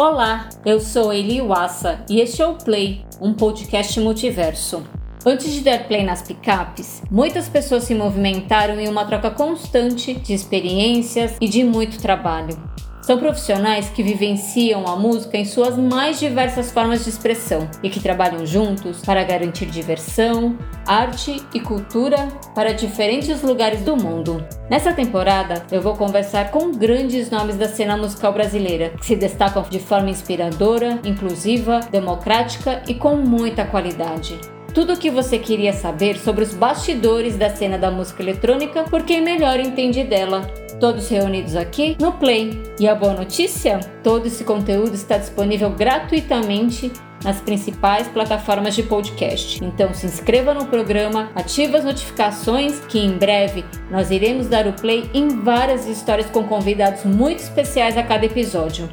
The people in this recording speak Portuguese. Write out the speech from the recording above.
Olá, eu sou Eli Wassa e este é o Play, um podcast multiverso. Antes de dar play nas picapes, muitas pessoas se movimentaram em uma troca constante de experiências e de muito trabalho. São profissionais que vivenciam a música em suas mais diversas formas de expressão e que trabalham juntos para garantir diversão, arte e cultura para diferentes lugares do mundo. Nessa temporada, eu vou conversar com grandes nomes da cena musical brasileira, que se destacam de forma inspiradora, inclusiva, democrática e com muita qualidade tudo o que você queria saber sobre os bastidores da cena da música eletrônica por quem melhor entende dela todos reunidos aqui no Play. E a boa notícia? Todo esse conteúdo está disponível gratuitamente nas principais plataformas de podcast. Então se inscreva no programa, ative as notificações que em breve nós iremos dar o play em várias histórias com convidados muito especiais a cada episódio.